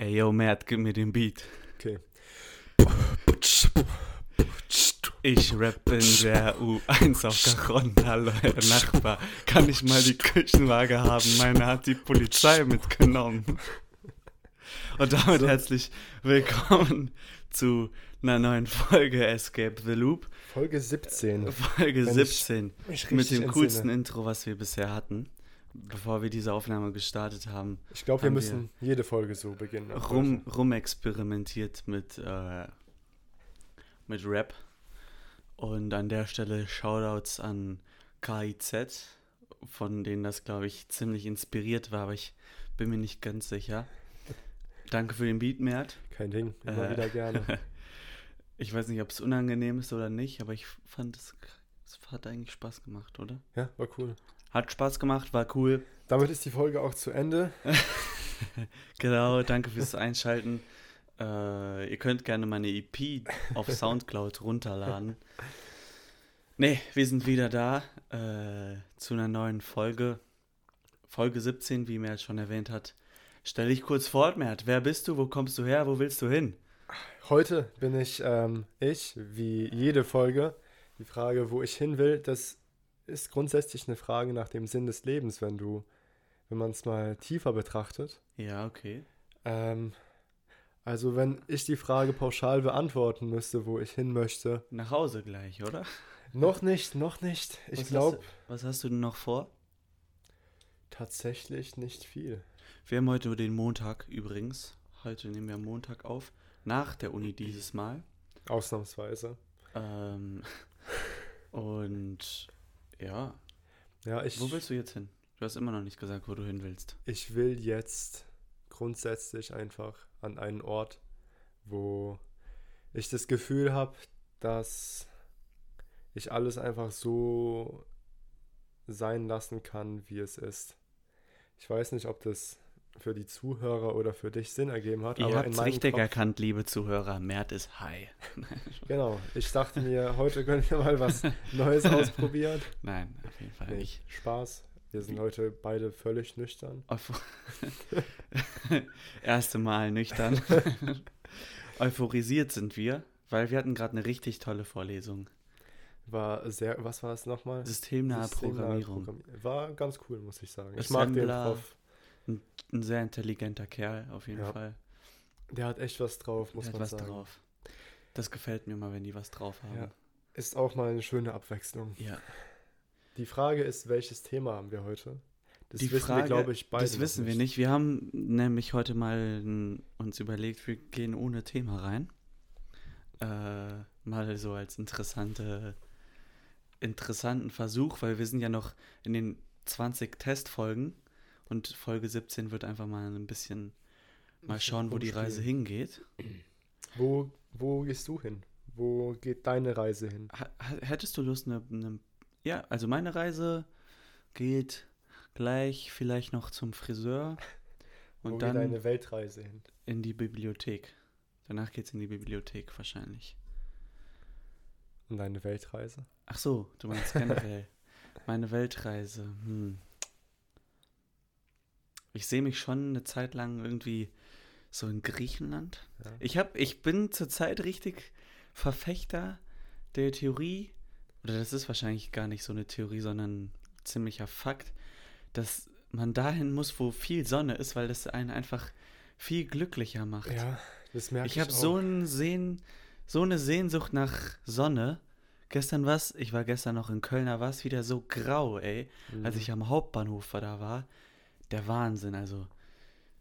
Ey, yo, Mert, gib mir den Beat. Okay. Ich rap in der U1 auf Cajon. Hallo, Herr Nachbar. Kann ich mal die Küchenwaage haben? Meine hat die Polizei mitgenommen. Und damit herzlich willkommen zu einer neuen Folge Escape the Loop. Folge 17. Folge Wenn 17. mich Mit richtig dem coolsten. Intro, was wir bisher hatten. Bevor wir diese Aufnahme gestartet haben, Ich glaube, wir müssen jede Folge so beginnen. rum, rumexperimentiert mit, äh, mit Rap. Und an der Stelle Shoutouts an KIZ, von denen das, glaube ich, ziemlich inspiriert war, aber ich bin mir nicht ganz sicher. Danke für den Beat, Mert. Kein Ding, immer Äh, wieder gerne. Ich weiß nicht, ob es unangenehm ist oder nicht, aber ich fand, es, es hat eigentlich Spaß gemacht, oder? Ja, war cool. Hat Spaß gemacht, war cool. Damit ist die Folge auch zu Ende. Genau, danke fürs Einschalten. Äh, ihr könnt gerne meine EP auf Soundcloud runterladen. Nee, wir sind wieder da äh, zu einer neuen Folge. Folge 17, wie Mert schon erwähnt hat. Stell dich kurz vor, Mert. Wer bist du? Wo kommst du her? Wo willst du hin? Heute bin ich ähm, ich, wie jede Folge. Die Frage, wo ich hin will, das ist grundsätzlich eine Frage nach dem Sinn des Lebens, wenn du, wenn man es mal tiefer betrachtet. Ja, okay. Ähm, also wenn ich die Frage pauschal beantworten müsste, wo ich hin möchte, Nach Hause gleich, oder? noch nicht, noch nicht. Ich glaube Was hast du denn noch vor? tatsächlich nicht viel. Wir haben heute den Montag übrigens. Heute nehmen wir Montag auf. Nach der Uni dieses Mal. Ausnahmsweise. Ähm, und ja, Ja, ich, wo willst du jetzt hin? Du hast immer noch nicht gesagt, wo du hin willst. ich will jetzt grundsätzlich einfach an einen Ort, wo ich das Gefühl habe, dass ich alles einfach so sein lassen kann, wie es ist. Ich weiß nicht, ob das für die Zuhörer oder für dich Sinn ergeben hat, Ihr aber habt in es meinem richtig Kopf, erkannt, liebe Zuhörer. Mert ist high. Genau, ich dachte mir, heute können wir mal was Neues ausprobieren. Nein, auf jeden Fall Nee, nicht. Spaß. Wir sind heute beide völlig nüchtern. Erste Mal nüchtern. Euphorisiert sind wir, weil wir hatten gerade eine richtig tolle Vorlesung. War sehr, was war es nochmal? Systemnahe Systemnahe Programmierung. Programmi- War ganz cool, muss ich sagen. Ich mag den Assembler. Prof. Ein sehr intelligenter Kerl, auf jeden Ja, Fall. Der hat echt was drauf, muss Der hat man was sagen. drauf. Das gefällt mir mal, wenn die was drauf haben. Ja. Ist auch mal eine schöne Abwechslung. ja. Die Frage ist, welches Thema haben wir heute? Das Die wissen Frage, wir, glaube ich, beide. Das wissen wir nicht. Wir haben nämlich heute mal uns überlegt, wir gehen ohne Thema rein. Äh, mal so als interessante, interessanten Versuch, weil wir sind ja noch in den 20 Testfolgen und Folge 17 wird einfach mal ein bisschen mal schauen, wo die. Reise hingeht. Wo, wo gehst du hin? Wo geht deine Reise hin? Hättest du Lust, eine, eine. Ja, also meine Reise geht gleich vielleicht noch zum Friseur und wo dann. geht deine Weltreise hin? In die Bibliothek. Danach geht's in die Bibliothek wahrscheinlich. Und deine Weltreise? Ach so, du meinst generell. Meine Weltreise. Hm. Ich sehe mich schon eine Zeit lang irgendwie so in Griechenland. Ja. Ich hab, ich bin zurzeit richtig Verfechter der Theorie, oder das ist wahrscheinlich gar nicht so eine Theorie, sondern ein ziemlicher Fakt, dass man dahin muss, wo viel Sonne ist, weil das einen einfach viel glücklicher macht. Ja, das merke ich. Ich habe so, ein Sehn, so eine Sehnsucht nach Sonne. Gestern was, ich war gestern noch in Köln, da war es wieder so grau, ey. Als Mhm. ich am Hauptbahnhof da war, der Wahnsinn, also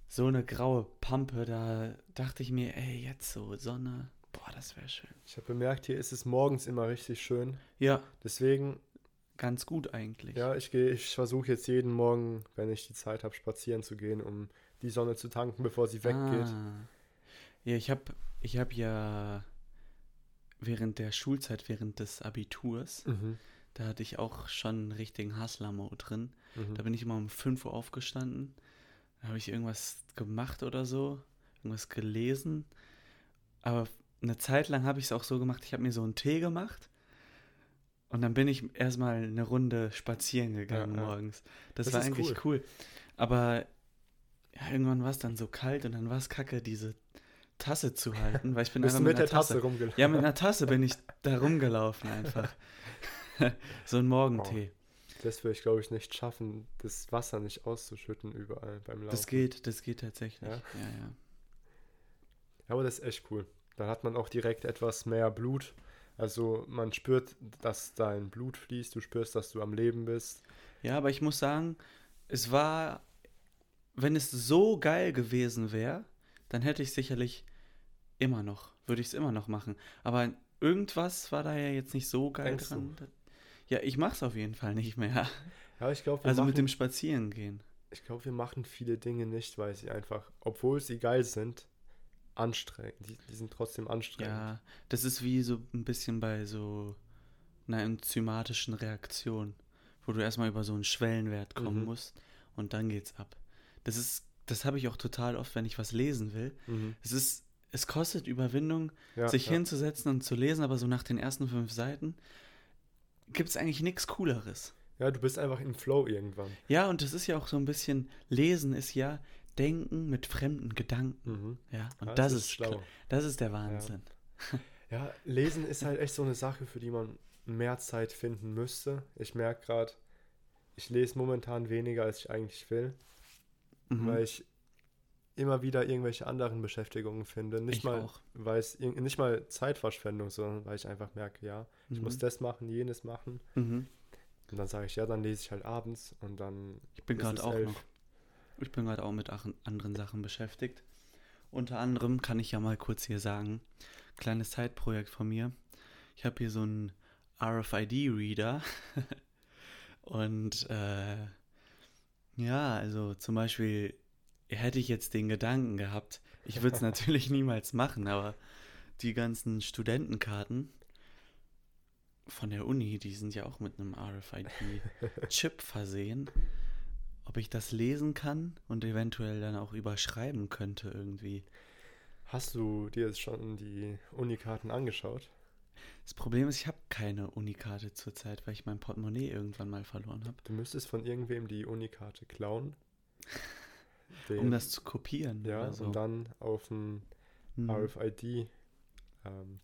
so eine graue Pampe, da dachte ich mir, ey, jetzt so Sonne, boah, das wäre schön. Ich habe bemerkt, hier ist es morgens immer richtig schön. Ja, Deswegen, ganz gut eigentlich. ja, ich gehe, ich versuche jetzt jeden Morgen, wenn ich die Zeit habe, spazieren zu gehen, um die Sonne zu tanken, bevor sie weggeht. Ah. Ja, ich habe ich hab ja während der Schulzeit, während des Abiturs, Mhm. Da hatte ich auch schon einen richtigen Hustler-Mode drin. Mhm. Da bin ich immer um 5 Uhr aufgestanden. Da habe ich irgendwas gemacht oder so, irgendwas gelesen. Aber eine Zeit lang habe ich es auch so gemacht, ich habe mir so einen Tee gemacht. Und dann bin ich erstmal eine Runde spazieren gegangen Ja, ja. morgens. Das, Das war eigentlich cool. Aber ja, irgendwann war es dann so kalt und dann war es kacke, diese Tasse zu halten, weil ich bin einfach mit einer der Tasse rumgelaufen? Ja, mit einer Tasse bin ich da rumgelaufen einfach. so ein Morgentee. Das würde ich, glaube ich, nicht schaffen, das Wasser nicht auszuschütten überall beim Laufen. Das geht, das geht tatsächlich. Ja? Ja, ja. Ja, aber das ist echt cool. Dann hat man auch direkt etwas mehr Blut. Also man spürt, dass dein Blut fließt, du spürst, dass du am Leben bist. Ja, aber ich muss sagen, es war, wenn es so geil gewesen wäre, dann hätte ich sicherlich immer noch, würde ich es immer noch machen. Aber irgendwas war da ja jetzt nicht so geil Denkst dran. Ja, ich mach's auf jeden Fall nicht mehr. Ja, ich glaube, Also machen, mit dem Spazierengehen. ich glaub, wir machen viele Dinge nicht, weil sie einfach, obwohl sie geil sind, anstrengend. Die, die sind trotzdem anstrengend. Ja, das ist wie so ein bisschen bei so einer enzymatischen Reaktion, wo du erstmal über so einen Schwellenwert kommen Mhm. musst und dann geht's ab. Das ist, das habe ich auch total oft, wenn ich was lesen will. Mhm. Es ist, es kostet Überwindung, Ja, sich ja. hinzusetzen und zu lesen, aber so nach den ersten fünf Seiten gibt es eigentlich nichts Cooleres. ja, du bist einfach im Flow irgendwann. Ja, und das ist ja auch so ein bisschen, Lesen ist ja Denken mit fremden Gedanken. Mhm. Ja, und Ja, das, das ist schlau. Das ist der Wahnsinn. Ja, lesen ist halt echt so eine Sache, für die man mehr Zeit finden müsste. Ich merke gerade, ich lese momentan weniger, als ich eigentlich will, Mhm. weil ich immer wieder irgendwelche anderen Beschäftigungen finde. Nicht Ich mal, auch. weil es nicht mal Zeitverschwendung, sondern weil ich einfach merke, ja, ich Mhm. muss das machen, jenes machen. Mhm. Und dann sage ich, ja, dann lese ich halt abends und dann Ich bin gerade auch elf. noch. Ich bin gerade auch mit anderen Sachen beschäftigt. Unter anderem kann ich ja mal kurz hier sagen, kleines Zeitprojekt von mir. Ich habe hier so einen RFID-Reader. Und äh, ja, also zum Beispiel hätte ich jetzt den Gedanken gehabt, ich würde es natürlich niemals machen, aber die ganzen Studentenkarten von der Uni, die sind ja auch mit einem RFID-Chip versehen. Ob ich das lesen kann und eventuell dann auch überschreiben könnte irgendwie. Hast du dir jetzt schon die Unikarten angeschaut? Das Problem ist, ich habe keine Unikarte zurzeit, weil ich mein Portemonnaie irgendwann mal verloren habe. Du müsstest von irgendwem die Unikarte klauen. Um Den- das zu kopieren. ja, oder so. und dann auf einen Hm. RFID-Chip ähm,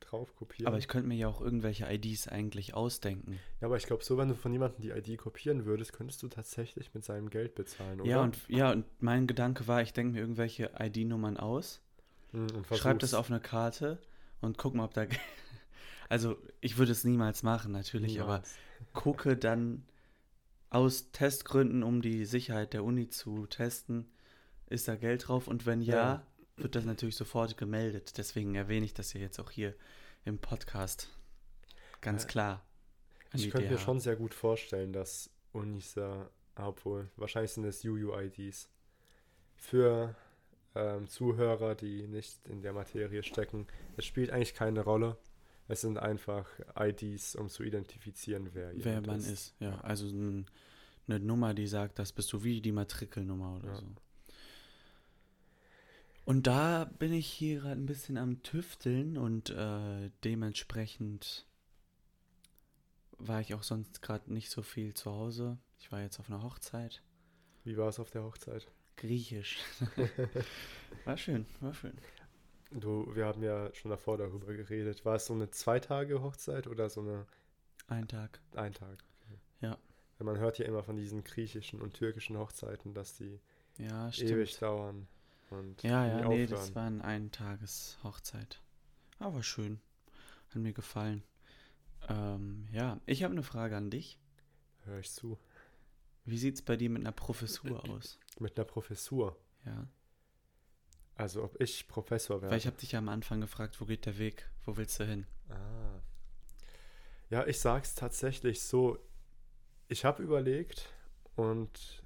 drauf kopieren. Aber ich könnte mir ja auch irgendwelche IDs eigentlich ausdenken. ja, aber ich glaube, so, wenn du von jemandem die ID kopieren würdest, könntest du tatsächlich mit seinem Geld bezahlen, oder? Ja und, ja, und mein Gedanke war, ich denke mir irgendwelche ID-Nummern aus, Hm, schreibe das auf eine Karte und guck mal, ob da. Also, ich würde es niemals machen, natürlich, aber Niemals. gucke dann aus Testgründen, um die Sicherheit der Uni zu testen, ist da Geld drauf und wenn ja, Ja. wird das natürlich sofort gemeldet. Deswegen erwähne ich das ja jetzt auch hier im Podcast. Ganz Ja. klar. an Ich könnte mir schon sehr gut vorstellen, dass Unis da, obwohl, wahrscheinlich sind es UUIDs. Für ähm, Zuhörer, die nicht in der Materie stecken, es spielt eigentlich keine Rolle. Es sind einfach IDs, um zu identifizieren, wer, wer man ist. Ja, also ein, eine Nummer, die sagt, das bist du wie die Matrikelnummer oder Ja. so. Und da bin ich hier gerade ein bisschen am Tüfteln und äh, dementsprechend war ich auch sonst gerade nicht so viel zu Hause. Ich war jetzt auf einer Hochzeit. Wie war es auf der Hochzeit? Griechisch. war schön, war schön. Du, wir haben ja schon davor darüber geredet. War es so eine zwei Tage Hochzeit oder so eine Ein Tag. ein Tag? Ja. Weil man hört ja immer von diesen griechischen und türkischen Hochzeiten, dass die Ja, ewig dauern und Ja, ja, nee, aufhören. das war eine Eintages-Hochzeit. Aber schön. Hat mir gefallen. Ähm, ja, ich habe eine Frage an dich. Hör ich zu. Wie sieht's bei dir mit einer Professur aus? Mit einer Professur. Ja. Also ob ich Professor werde. Weil ich habe dich ja am Anfang gefragt, wo geht der Weg? Wo willst du hin? Ah. Ja, ich sag's tatsächlich so. Ich habe überlegt und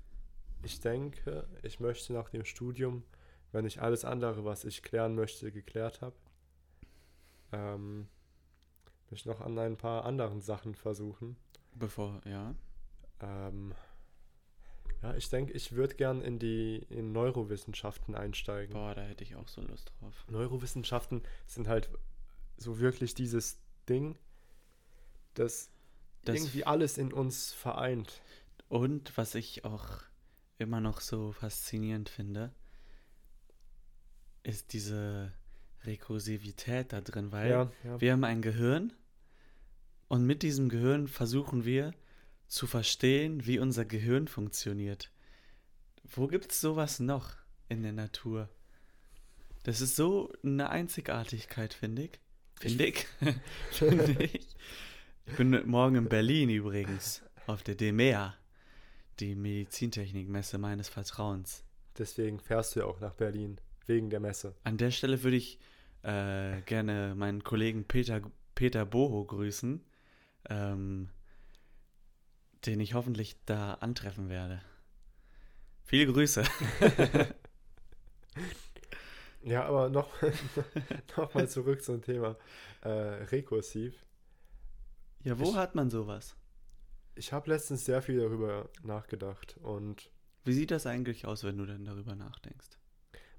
ich denke, ich möchte nach dem Studium, wenn ich alles andere, was ich klären möchte, geklärt habe, ähm, mich noch an ein paar anderen Sachen versuchen. Bevor, ja. Ähm, ja, ich denke, ich würde gern in die in Neurowissenschaften einsteigen. Boah, da hätte ich auch so Lust drauf. Neurowissenschaften sind halt so wirklich dieses Ding, das, Das irgendwie alles in uns vereint. Und was ich auch immer noch so faszinierend finde, ist diese Rekursivität da drin, weil Ja, ja. wir haben ein Gehirn und mit diesem Gehirn versuchen wir zu verstehen, wie unser Gehirn funktioniert. Wo gibt es sowas noch in der Natur? Das ist so eine Einzigartigkeit, finde ich. Finde ich. Finde ich. Ich bin morgen in Berlin übrigens, auf der DEMEA, die Medizintechnikmesse meines Vertrauens. Deswegen fährst du ja auch nach Berlin, wegen der Messe. An der Stelle würde ich äh, gerne meinen Kollegen Peter, Peter Boho grüßen, ähm, den ich hoffentlich da antreffen werde. Viele Grüße. Ja, aber noch, noch mal zurück zum Thema äh, rekursiv. Ja, wo Ich- hat man sowas? Ich habe letztens sehr viel darüber nachgedacht und Wie sieht das eigentlich aus, wenn du denn darüber nachdenkst?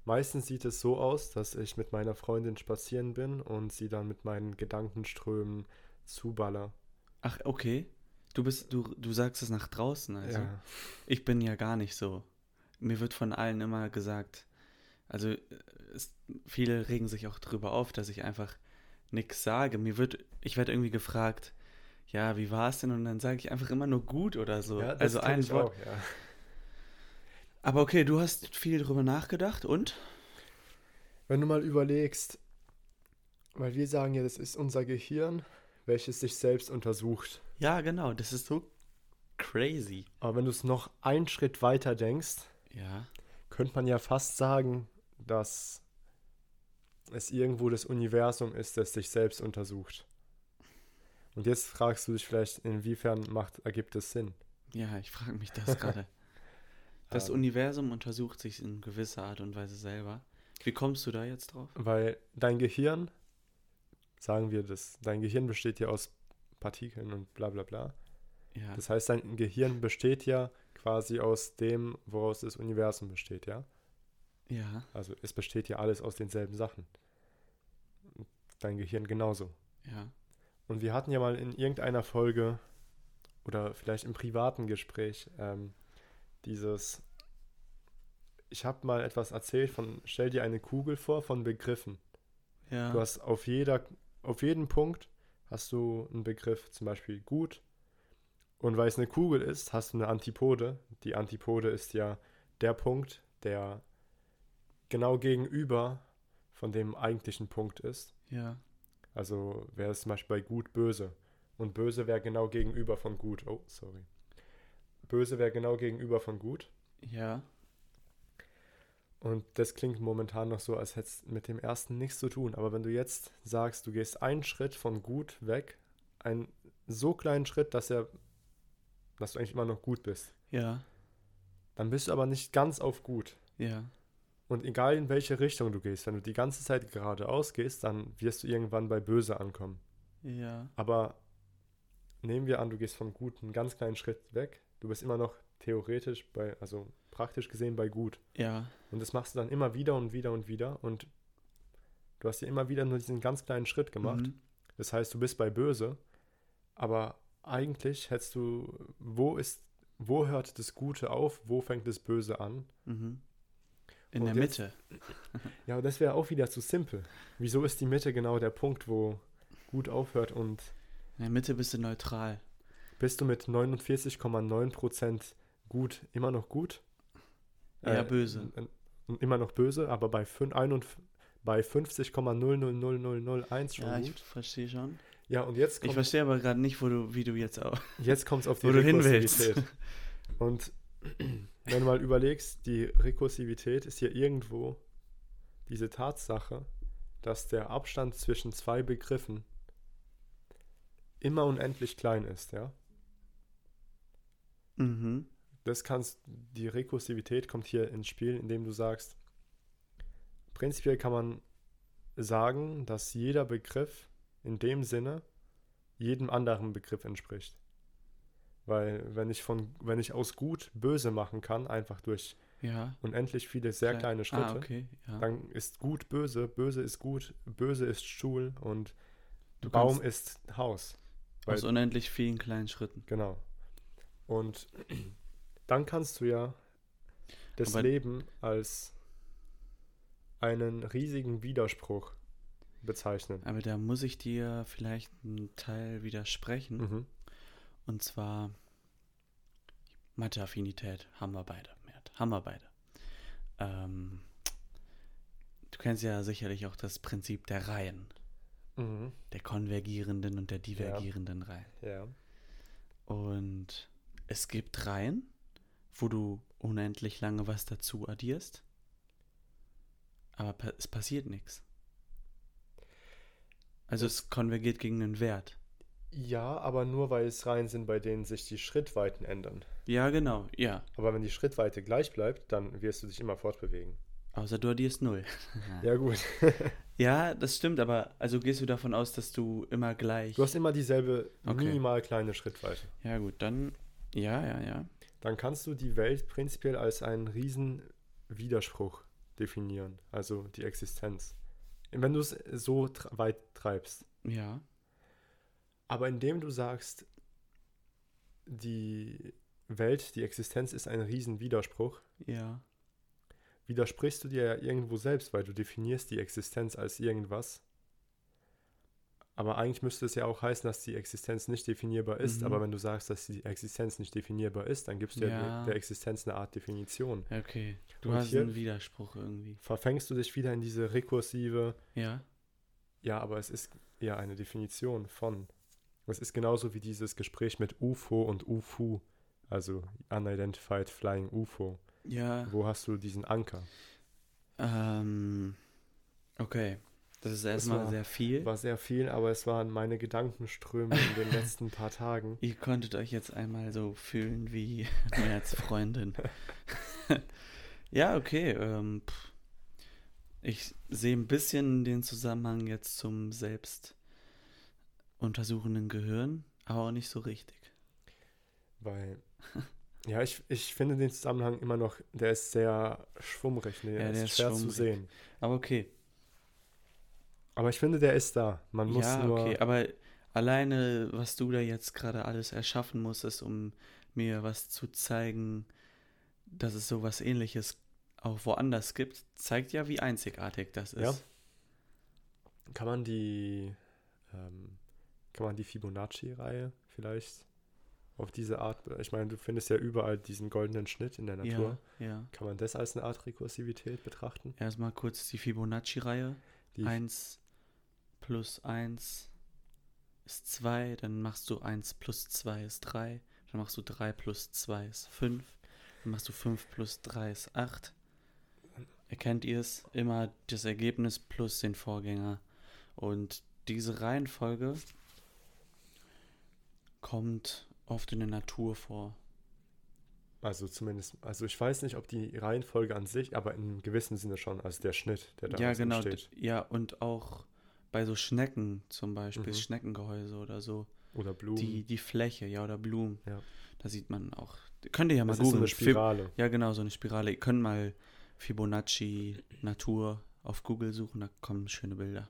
meistens sieht es so aus, dass ich mit meiner Freundin spazieren bin und sie dann mit meinen Gedankenströmen zuballer. Ach, okay. Du bist, du, du sagst es nach draußen, also. ja. Ich bin ja gar nicht so. Mir wird von allen immer gesagt, also es, viele regen sich auch drüber auf, dass ich einfach nichts sage. Mir wird, ich werde irgendwie gefragt, ja, wie war es denn? Und dann sage ich einfach immer nur gut oder so. ja, das also ein Wort. auch, ja. Aber okay, du hast viel drüber nachgedacht und? Wenn du mal überlegst, weil wir sagen ja, das ist unser Gehirn, welches sich selbst untersucht. Ja, genau, das ist so crazy. Aber wenn du es noch einen Schritt weiter denkst, Ja. könnte man ja fast sagen, dass es irgendwo das Universum ist, das sich selbst untersucht. Und jetzt fragst du dich vielleicht, inwiefern macht, ergibt es Sinn? Ja, ich frage mich das gerade. Das Ähm. Universum untersucht sich in gewisser Art und Weise selber. Wie kommst du da jetzt drauf? Weil dein Gehirn, sagen wir das, dein Gehirn besteht ja aus Partikeln und bla bla bla. Ja. Das heißt, dein Gehirn besteht ja quasi aus dem, woraus das Universum besteht, ja? ja. Also es besteht ja alles aus denselben Sachen. Dein Gehirn genauso. Ja. Und wir hatten ja mal in irgendeiner Folge oder vielleicht im privaten Gespräch ähm, dieses, ich habe mal etwas erzählt von, stell dir eine Kugel vor von Begriffen. Ja. Du hast auf jeder, auf jeden Punkt hast du einen Begriff, zum Beispiel gut. Und weil es eine Kugel ist, hast du eine Antipode. Die Antipode ist ja der Punkt, der genau gegenüber von dem eigentlichen Punkt ist. ja. Also wäre es zum Beispiel bei gut böse. Und böse wäre genau gegenüber von gut. Oh, sorry. Böse wäre genau gegenüber von gut. Ja. Und das klingt momentan noch so, als hätte es mit dem ersten nichts zu tun. Aber wenn du jetzt sagst, du gehst einen Schritt von gut weg, einen so kleinen Schritt, dass er, dass du eigentlich immer noch gut bist, Ja. dann bist du aber nicht ganz auf gut. Ja. Und egal in welche Richtung du gehst, wenn du die ganze Zeit geradeaus gehst, dann wirst du irgendwann bei böse ankommen. Ja. Aber nehmen wir an, du gehst von gut einen ganz kleinen Schritt weg. Du bist immer noch theoretisch bei, also praktisch gesehen bei gut. Ja. Und das machst du dann immer wieder und wieder und wieder. Und du hast ja immer wieder nur diesen ganz kleinen Schritt gemacht. Mhm. Das heißt, du bist bei böse. Aber eigentlich hättest du, wo ist, wo hört das Gute auf, wo fängt das Böse an? Mhm. In Und der jetzt- Mitte. Ja, das wäre auch wieder zu simpel. Wieso ist die Mitte genau der Punkt, wo gut aufhört und In der Mitte bist du neutral. bist du mit 49,9% gut immer noch gut? Eher böse. n- n- Immer noch böse, aber bei, fün- ein und f- bei 50,000001 schon Ja, ich gut. verstehe schon. Ja, und jetzt Ich kommt verstehe aber gerade nicht, wo du, wie du jetzt auch. jetzt kommt's auf die. Rekursivität. Und wenn du mal überlegst, die Rekursivität ist hier irgendwo diese Tatsache, dass der Abstand zwischen zwei Begriffen immer unendlich klein ist, ja? Mhm. Das kannst, die Rekursivität kommt hier ins Spiel, indem du sagst, prinzipiell kann man sagen, dass jeder Begriff in dem Sinne jedem anderen Begriff entspricht. Weil wenn ich von, wenn ich aus gut böse machen kann, einfach durch Ja. unendlich viele sehr Kle- kleine Schritte, Ah, okay. Ja. dann ist gut böse, böse ist gut, böse ist Stuhl und Du Baum ist Haus. Weil, aus unendlich vielen kleinen Schritten. genau. Und dann kannst du ja das Aber- Leben als einen riesigen Widerspruch bezeichnen. Aber da muss ich dir vielleicht einen Teil widersprechen. Mhm. Und zwar Mathe-Affinität haben wir beide. Mert, haben wir beide. Ähm, du kennst ja sicherlich auch das Prinzip der Reihen. Mhm. Der konvergierenden und der divergierenden Reihen. Ja. Und es gibt Reihen, wo du unendlich lange was dazu addierst. Aber es passiert nichts. Also es konvergiert gegen einen Wert. Ja, aber nur weil es Reihen sind, bei denen sich die Schrittweiten ändern. Ja, genau, ja. Aber wenn die Schrittweite gleich bleibt, dann wirst du dich immer fortbewegen. Außer du addierst null. Ja, gut. Ja, das stimmt, aber also gehst du davon aus, dass du immer gleich. Du hast immer dieselbe Okay. minimal kleine Schrittweite. ja, gut, dann. Ja, ja, ja. Dann kannst du die Welt prinzipiell als einen riesen Widerspruch definieren. Also die Existenz. Wenn du es so weit treibst. Ja. Aber indem du sagst, die Welt, die Existenz ist ein riesen Widerspruch, Ja. widersprichst du dir ja irgendwo selbst, weil du definierst die Existenz als irgendwas. Aber eigentlich müsste es ja auch heißen, dass die Existenz nicht definierbar ist. Mhm. Aber wenn du sagst, dass die Existenz nicht definierbar ist, dann gibst du ja, Ja. der Existenz eine Art Definition. Okay. Du Und hast einen Widerspruch irgendwie. Verfängst du dich wieder in diese rekursive, Ja. ja, aber es ist ja eine Definition von. Es ist genauso wie dieses Gespräch mit UFO und UFU, also Unidentified Flying UFO. Ja. Wo hast du diesen Anker? Ähm. Okay. Das ist erstmal war- sehr viel. War sehr viel, aber es waren meine Gedankenströme in den letzten paar Tagen. Ihr konntet euch jetzt einmal so fühlen wie als Freundin. ja, okay. Ähm, ich sehe ein bisschen den Zusammenhang jetzt zum selbst untersuchenden Gehirn, aber auch nicht so richtig. Weil, ja, ich, ich finde den Zusammenhang immer noch, der ist sehr schwummrig, ne? Ja, der ist ist schwer zu schwummrig. sehen. Aber okay. Aber ich finde, der ist da. Man muss ja, nur. okay. Aber alleine, was du da jetzt gerade alles erschaffen musstest, um mir was zu zeigen, dass es sowas ähnliches auch woanders gibt, zeigt ja, wie einzigartig das ist. Ja. Kann man die, ähm, kann man die Fibonacci-Reihe vielleicht auf diese Art, ich meine, du findest ja überall diesen goldenen Schnitt in der Natur. Ja, ja. Kann man das als eine Art Rekursivität betrachten? Erstmal kurz die Fibonacci-Reihe. Die 1 plus 1 ist 2, dann machst du 1 plus 2 ist 3, dann machst du 3 plus 2 ist 5, dann machst du 5 plus 3 ist 8. Erkennt ihr es? Immer das Ergebnis plus den Vorgänger. Und diese Reihenfolge kommt oft in der Natur vor. Also zumindest, also ich weiß nicht, ob die Reihenfolge an sich, aber in einem gewissen Sinne schon, also der Schnitt, der da ja, genau. d- Ja, und auch bei so Schnecken zum Beispiel, Mhm. Schneckengehäuse oder so. Oder Blumen. Die, die Fläche, ja, oder Blumen. Ja. Da sieht man auch. Könnt ihr ja mal das ist so googeln. eine Fib- Spirale. ja, genau, so eine Spirale. Ihr könnt mal Fibonacci Natur auf Google suchen, da kommen schöne Bilder.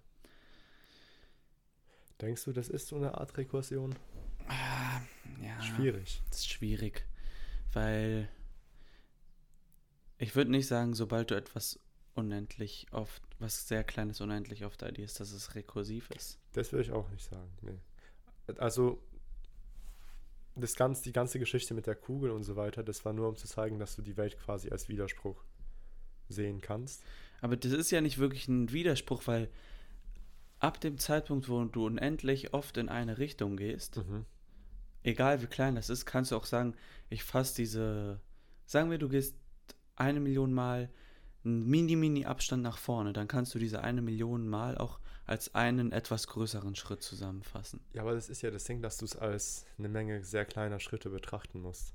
Denkst du, das ist so eine Art Rekursion? Ah, ja. Schwierig. Das ist schwierig. Weil ich würde nicht sagen, sobald du etwas unendlich oft, was sehr kleines unendlich oft addierst, dass es rekursiv ist. Das würde ich auch nicht sagen. Nee. Also, das ganz, die ganze Geschichte mit der Kugel und so weiter, das war nur, um zu zeigen, dass du die Welt quasi als Widerspruch sehen kannst. Aber das ist ja nicht wirklich ein Widerspruch, weil ab dem Zeitpunkt, wo du unendlich oft in eine Richtung gehst, Mhm. egal wie klein das ist, kannst du auch sagen, ich fasse diese, sagen wir, du gehst eine Million Mal einen mini-mini Abstand nach vorne, dann kannst du diese eine Million Mal auch als einen etwas größeren Schritt zusammenfassen. Ja, aber das ist ja das Ding, dass du es als eine Menge sehr kleiner Schritte betrachten musst.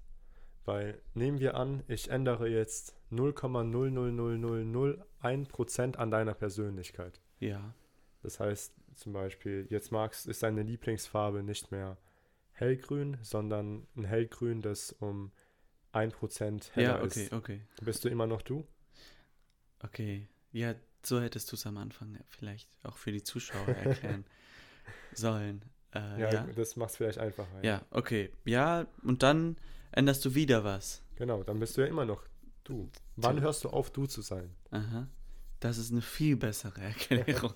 Weil nehmen wir an, ich ändere jetzt 0,00001% an deiner Persönlichkeit. Ja, Das heißt zum Beispiel, jetzt magst, ist deine Lieblingsfarbe nicht mehr hellgrün, sondern ein hellgrün, das um 1% heller ja, okay, ist. okay, Bist du immer noch du? Okay. Ja, so hättest du es am Anfang vielleicht auch für die Zuschauer erklären sollen. Äh, Ja, ja, das macht es vielleicht einfacher. ja, okay. Ja, und dann änderst du wieder was. Genau, dann bist du ja immer noch du. Wann hörst du auf, du zu sein? Aha. Das ist eine viel bessere Erklärung.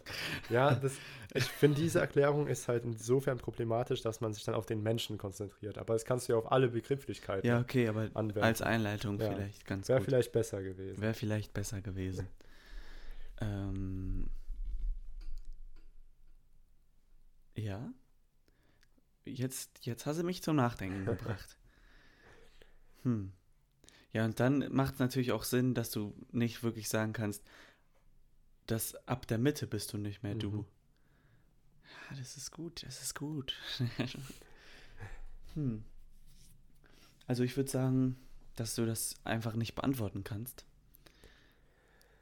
Ja, das, ich finde, diese Erklärung ist halt insofern problematisch, dass man sich dann auf den Menschen konzentriert. Aber das kannst du ja auf alle Begrifflichkeiten. ja, okay, aber Anwenden. als Einleitung Ja. vielleicht ganz Wäre gut. vielleicht besser gewesen. Wäre vielleicht besser gewesen. ähm, ja. Jetzt, jetzt hast du mich zum Nachdenken gebracht. Hm. Ja, und dann macht es natürlich auch Sinn, dass du nicht wirklich sagen kannst, dass ab der Mitte bist du nicht mehr du. Mhm. Ja, das ist gut, das ist gut. hm. Also ich würde sagen, dass du das einfach nicht beantworten kannst.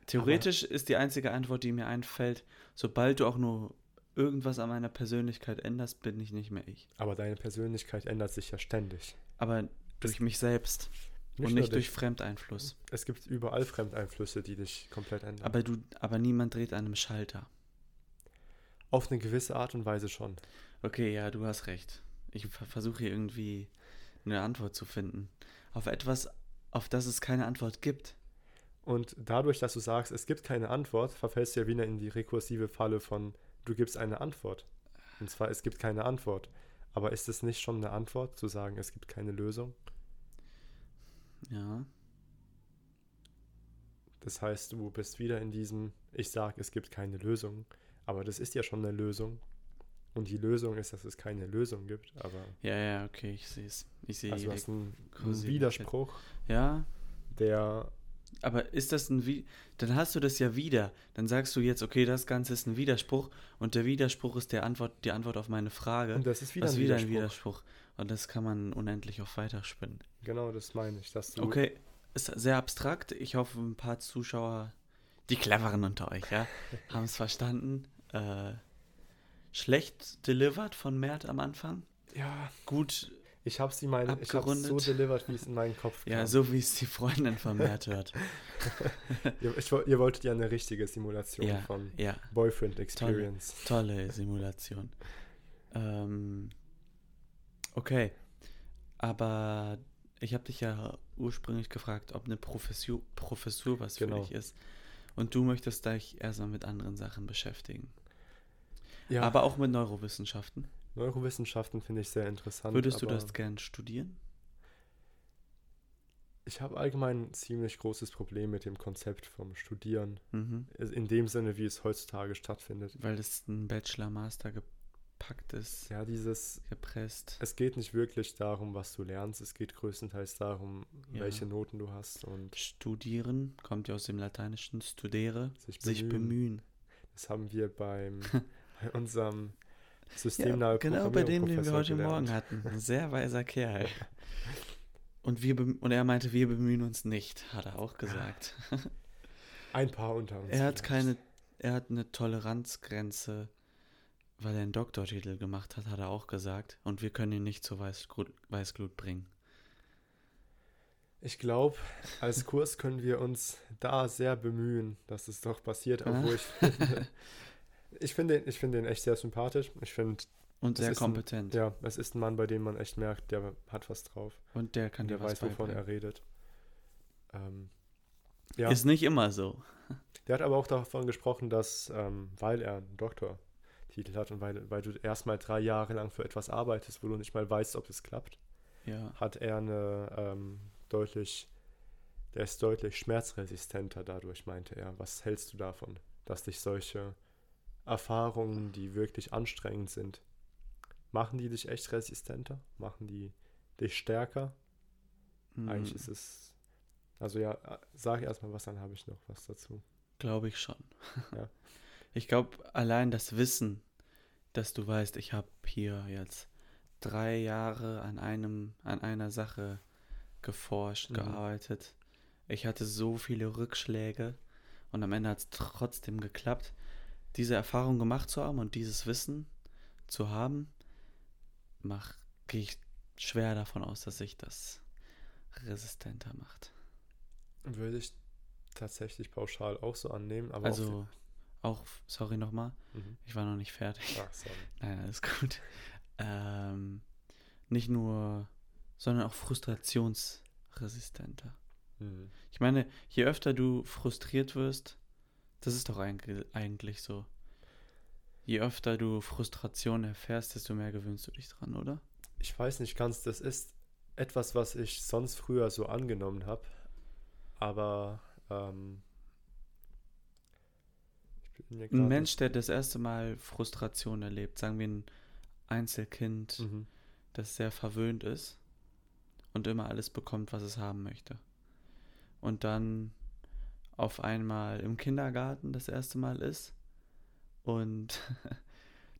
Theoretisch ist die einzige Antwort, die mir einfällt, sobald du auch nur irgendwas an meiner Persönlichkeit änderst, bin ich nicht mehr ich. Aber deine Persönlichkeit ändert sich ja ständig. Aber durch mich selbst und nur nicht durch Fremdeinfluss. Es gibt überall Fremdeinflüsse, die dich komplett ändern. Aber du, aber niemand dreht an einem Schalter. Auf eine gewisse Art und Weise schon. Okay, ja, du hast recht. Ich ver- versuche hier irgendwie eine Antwort zu finden. Auf etwas, auf das es keine Antwort gibt. Und dadurch, dass du sagst, es gibt keine Antwort, verfällst du ja wieder in die rekursive Falle von, du gibst eine Antwort. Und zwar, es gibt keine Antwort. Aber ist es nicht schon eine Antwort, zu sagen, es gibt keine Lösung? Ja. Das heißt, du bist wieder in diesem, ich sage, es gibt keine Lösung. Aber das ist ja schon eine Lösung. Und die Lösung ist, dass es keine Lösung gibt. Aber Ja, ja, okay, ich sehe es. Ich sehe also hast einen, einen Widerspruch, Ja, der aber ist das ein Wie dann hast du das ja wieder. Dann sagst du jetzt, okay, das Ganze ist ein Widerspruch und der Widerspruch ist der Antwort, die Antwort auf meine Frage. und das ist wieder ein wieder Widerspruch. ein Widerspruch. Und das kann man unendlich auch weiterspinnen. Genau, das meine ich, dass du Okay, ist sehr abstrakt. Ich hoffe, ein paar Zuschauer, die Cleveren unter euch, ja, haben es verstanden. Äh, schlecht delivered von Mert am Anfang. ja, Gut, ich habe sie meine, ich habe so delivered, wie es in meinen Kopf kam. ja, so wie es die Freundin von Mert hört. Ihr, ich, ihr wolltet ja eine richtige Simulation Ja, von ja, Boyfriend Experience. tolle Simulation. Ähm, okay, aber ich habe dich ja ursprünglich gefragt, ob eine Professur, Professur was Genau. für dich ist. Und du möchtest dich erstmal mit anderen Sachen beschäftigen. Ja, Aber auch mit Neurowissenschaften. Neurowissenschaften finde ich sehr interessant. Würdest du das gern studieren? Ich habe allgemein ein ziemlich großes Problem mit dem Konzept vom Studieren. Mhm. In dem Sinne, wie es heutzutage stattfindet. Weil es ein Bachelor, Master gepackt ist, Ja, dieses, gepresst. es geht nicht wirklich darum, was du lernst. Es geht größtenteils darum, Ja. welche Noten du hast und Studieren kommt ja aus dem Lateinischen studere, sich sich bemühen. bemühen. Das haben wir beim, bei unserem systemnahe genau bei dem, den wir heute gelernt. Morgen hatten. Ein sehr weiser Kerl. Und, wir und er meinte, wir bemühen uns nicht, hat er auch gesagt. Ein paar unter uns. Er hat vielleicht. keine, er hat eine Toleranzgrenze, weil er einen Doktortitel gemacht hat, hat er auch gesagt. Und wir können ihn nicht zur Weißglut, Weißglut bringen. Ich glaube, als Kurs können wir uns da sehr bemühen, dass es doch passiert, Ah. obwohl ich finde, ich finde ihn, ich finde ihn echt sehr sympathisch. Ich finde, Und sehr ist ein- kompetent. ja, es ist ein Mann, bei dem man echt merkt, der hat was drauf. Und der kann dir der was weiß, wovon er redet. Ähm, ja, Ist nicht immer so. der hat aber auch davon gesprochen, dass, ähm, weil er einen Doktortitel hat und weil, weil du erstmal drei Jahre lang für etwas arbeitest, wo du nicht mal weißt, ob es klappt, Ja. hat er eine ähm, deutlich, der ist deutlich schmerzresistenter dadurch, meinte er. Was hältst du davon, dass dich solche Erfahrungen, die wirklich anstrengend sind, machen die dich echt resistenter? Machen die dich stärker? Eigentlich Hm, ist es, also ja, äh, sag erstmal was, dann habe ich noch was dazu. Glaube ich schon. Ja. Ich glaube, allein das Wissen, dass du weißt, ich habe hier jetzt drei Jahre an einem, an einer Sache geforscht, Mhm. gearbeitet. Ich hatte so viele Rückschläge und am Ende hat es trotzdem geklappt. Diese Erfahrung gemacht zu haben und dieses Wissen zu haben, mach, gehe ich schwer davon aus, dass sich das resistenter macht. Würde ich tatsächlich pauschal auch so annehmen, aber Also auch, sorry nochmal, auch, mhm. ich war noch nicht fertig. Ach, sorry. Nein, alles gut. Ähm, nicht nur, sondern auch frustrationsresistenter. Mhm. Ich meine, je öfter du frustriert wirst, das ist doch eigentlich, so. Je öfter du Frustration erfährst, desto mehr gewöhnst du dich dran, oder? Ich weiß nicht ganz, das ist etwas, was ich sonst früher so angenommen habe. Aber ähm, Ein Mensch, der das erste Mal Frustration erlebt, sagen wir ein Einzelkind, Mhm. das sehr verwöhnt ist und immer alles bekommt, was es haben möchte. Und dann auf einmal im Kindergarten das erste Mal ist und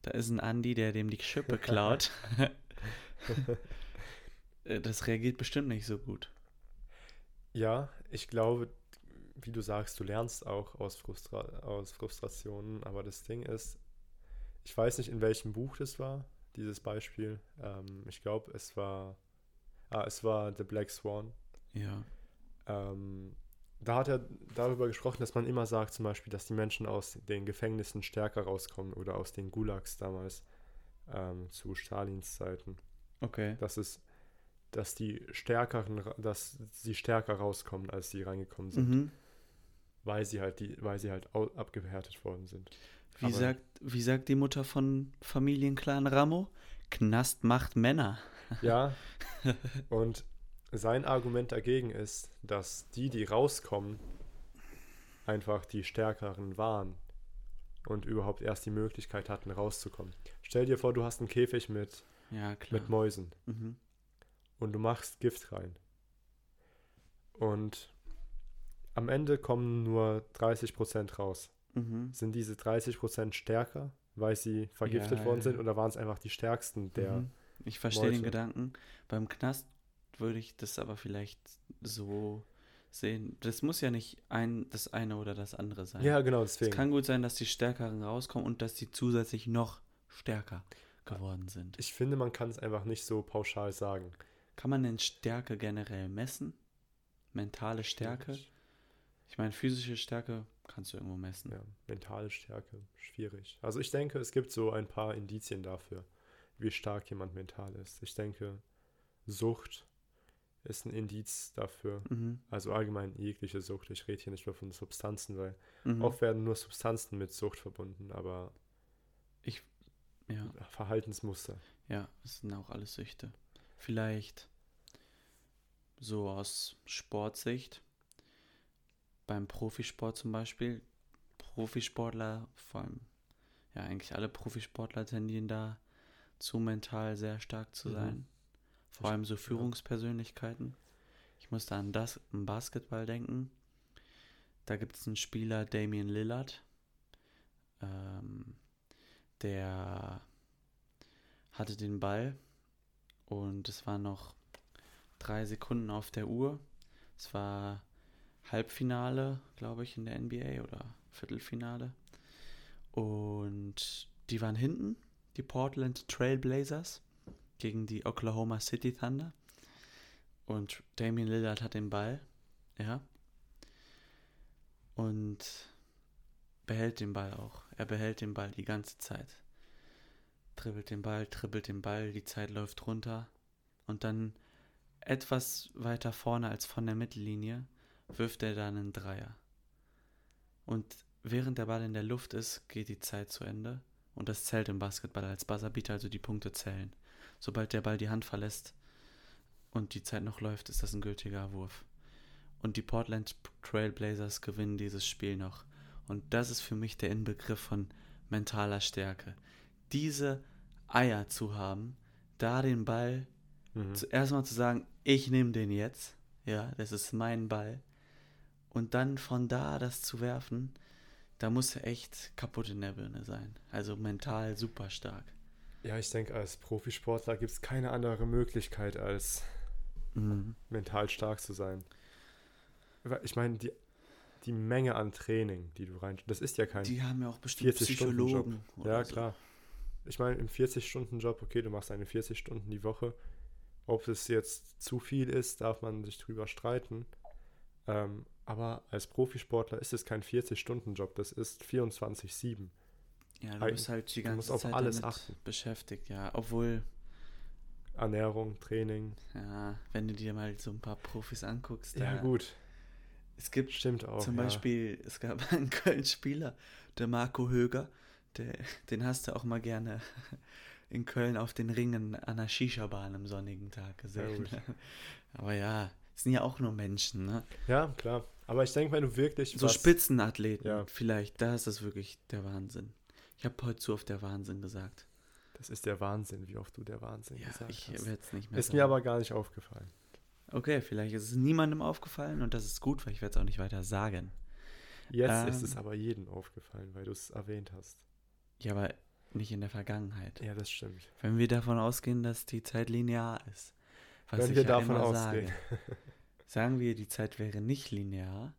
da ist ein Andi, der dem die Schippe klaut. Äh, das reagiert bestimmt nicht so gut. Ja, ich glaube, wie du sagst, du lernst auch aus, Frustra aus Frustrationen, aber das Ding ist, ich weiß nicht, in welchem Buch das war, dieses Beispiel. Ähm, ich glaube, es war, ah, es war The Black Swan. Ja. Ähm, da hat er darüber gesprochen, dass man immer sagt, zum Beispiel, dass die Menschen aus den Gefängnissen stärker rauskommen oder aus den Gulags damals ähm, zu Stalins Zeiten. Okay. Dass es, dass die stärkeren, dass sie stärker rauskommen, als sie reingekommen sind, Mhm. Weil sie halt die, weil sie halt abgehärtet worden sind. Wie, Aber- sagt, wie sagt die Mutter von Familienclan Ramo? Knast macht Männer. Ja. Und sein Argument dagegen ist, dass die, die rauskommen, einfach die stärkeren waren und überhaupt erst die Möglichkeit hatten, rauszukommen. Stell dir vor, du hast einen Käfig mit, Ja, mit Mäusen Mhm. und du machst Gift rein. Und am Ende kommen nur 30% raus. Mhm. Sind diese 30% stärker, weil sie vergiftet Ja, worden ja, sind, oder waren es einfach die stärksten der Mhm. Ich verstehe den. Gedanken. Beim Knast würde ich das aber vielleicht so sehen. Das muss ja nicht ein, das eine oder das andere sein. Ja, genau, es deswegen. kann gut sein, dass die Stärkeren rauskommen und dass die zusätzlich noch stärker geworden sind. Ich finde, man kann es einfach nicht so pauschal sagen. Kann man denn Stärke generell messen? Mentale Stärke? Ich meine, physische Stärke kannst du irgendwo messen. Ja, mentale Stärke, schwierig. Also ich denke, es gibt so ein paar Indizien dafür, wie stark jemand mental ist. Ich denke, Sucht ist ein Indiz dafür. Mhm. Also allgemein jegliche Sucht. Ich rede hier nicht mehr von Substanzen, weil Mhm. oft werden nur Substanzen mit Sucht verbunden, aber ja. Verhaltensmuster. Ja, es sind auch alles Süchte. Vielleicht so aus Sportsicht. Beim Profisport zum Beispiel. Profisportler, vor allem, ja, eigentlich alle Profisportler tendieren da zu mental sehr stark zu Mhm. sein. Vor Ich- allem so. Führungspersönlichkeiten. Ich muss da an das im Basketball denken. Da gibt es einen Spieler, Damian Lillard. Ähm, der hatte den Ball und es waren noch drei Sekunden auf der Uhr. Es war Halbfinale, glaube ich, in der NBA oder Viertelfinale. Und die waren hinten, die Portland Trail Blazers gegen die Oklahoma City Thunder. Und Damian Lillard hat den Ball, ja. Und behält den Ball auch. Er behält den Ball die ganze Zeit. Dribbelt den Ball, dribbelt den Ball, die Zeit läuft runter. Und dann etwas weiter vorne als von der Mittellinie wirft er dann einen Dreier. Und während der Ball in der Luft ist, geht die Zeit zu Ende. Und das zählt im Basketball als Buzzerbeater, also die Punkte zählen. Sobald der Ball die Hand verlässt und die Zeit noch läuft, ist das ein gültiger Wurf. Und die Portland Trail Blazers gewinnen dieses Spiel noch. Und das ist für mich der Inbegriff von mentaler Stärke. Diese Eier zu haben, da den Ball Mhm. zuerst mal zu sagen, ich nehme den jetzt, ja, das ist mein Ball. Und dann von da das zu werfen, da muss er echt kaputt in der Birne sein. Also mental super stark. Ja, ich denke, als Profisportler gibt es keine andere Möglichkeit, als Mhm. mental stark zu sein. Ich meine, die, die Menge an Training, die du rein... Das ist ja kein... Die haben ja auch bestimmt 40-Stunden-Job. Psychologen. Ja, so. klar. Ich meine, im 40-Stunden-Job, okay, du machst eine 40 Stunden die Woche. Ob es jetzt zu viel ist, darf man sich drüber streiten. Ähm, aber als Profisportler ist es kein 40-Stunden-Job, das ist 24-7. Ja, du bist halt die ganze Zeit alles damit achten. beschäftigt, ja. Obwohl, Ernährung, Training. ja, wenn du dir mal so ein paar Profis anguckst, Ja, gut. Es gibt Stimmt auch. zum ja. Beispiel, es gab einen Köln-Spieler, der Marco Höger, der, den hast du auch mal gerne in Köln auf den Ringen an der Shisha-Bahn am sonnigen Tag gesehen. Aber ja, sind ja auch nur Menschen, ne? Ja, klar. Aber ich denke, wenn du wirklich So was- Spitzenathleten, Ja. vielleicht, da ist das wirklich der Wahnsinn. Ich habe heute zu oft der Wahnsinn gesagt. Das ist der Wahnsinn, wie oft du der Wahnsinn Ja, gesagt ich hast. werde es nicht mehr Ist sagen. mir aber gar nicht aufgefallen. Okay, vielleicht ist es niemandem aufgefallen und das ist gut, weil ich werde es auch nicht weiter sagen. Jetzt ist Ähm. es aber jedem aufgefallen, weil du es erwähnt hast. Ja, aber nicht in der Vergangenheit. Ja, das stimmt. Wenn wir davon ausgehen, dass die Zeit linear ist. Was Wenn ich wir davon ausgehen. Sage. Sagen wir, die Zeit wäre nicht linear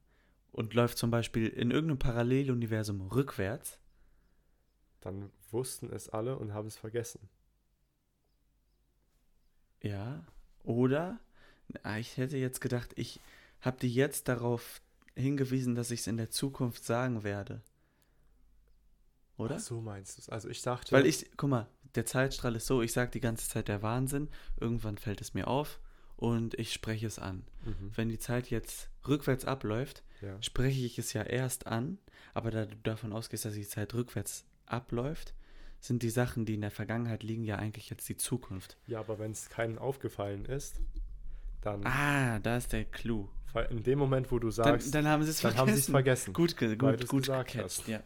und läuft zum Beispiel in irgendeinem Paralleluniversum rückwärts. Dann wussten es alle und haben es vergessen. Ja. Oder, ich hätte jetzt gedacht, ich habe die jetzt darauf hingewiesen, dass ich es in der Zukunft sagen werde. Oder? Ach so meinst du es. Also ich dachte, Weil ich, guck mal, der Zeitstrahl ist so, ich sage die ganze Zeit der Wahnsinn, irgendwann fällt es mir auf und ich spreche es an. Mhm, Wenn die Zeit jetzt rückwärts abläuft, ja. spreche ich es ja erst an, aber da du davon ausgehst, dass die Zeit rückwärts abläuft, sind die Sachen, die in der Vergangenheit liegen, ja eigentlich jetzt die Zukunft. ja, aber wenn es keinen aufgefallen ist, dann Ah, da ist der Clou. in dem Moment, wo du sagst, dann haben sie es dann vergessen. haben sie es vergessen. Gut, ge weil gut, gut gesagt gecatcht, ja.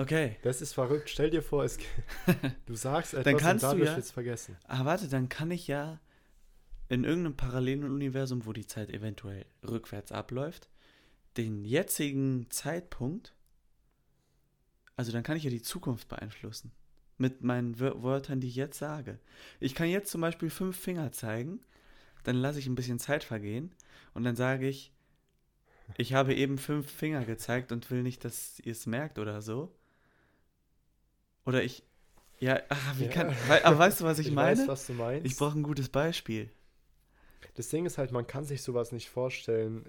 Okay, Das ist verrückt. Stell dir vor, es, du sagst etwas Dann kannst und du dadurch ja- wird es vergessen. ah, warte, dann kann ich ja in irgendeinem parallelen Universum, wo die Zeit eventuell rückwärts abläuft, den jetzigen Zeitpunkt, also dann kann ich ja die Zukunft beeinflussen. Mit meinen Wör- Wörtern, die ich jetzt sage. Ich kann jetzt zum Beispiel fünf Finger zeigen, dann lasse ich ein bisschen Zeit vergehen und dann sage ich, ich habe eben fünf Finger gezeigt und will nicht, dass ihr es merkt oder so. Oder ich, ja, ah, wie Ja. kann, aber weißt du, was ich, meine? weiß, was du meinst. ich brauche ein gutes Beispiel. das Ding ist halt, man kann sich sowas nicht vorstellen.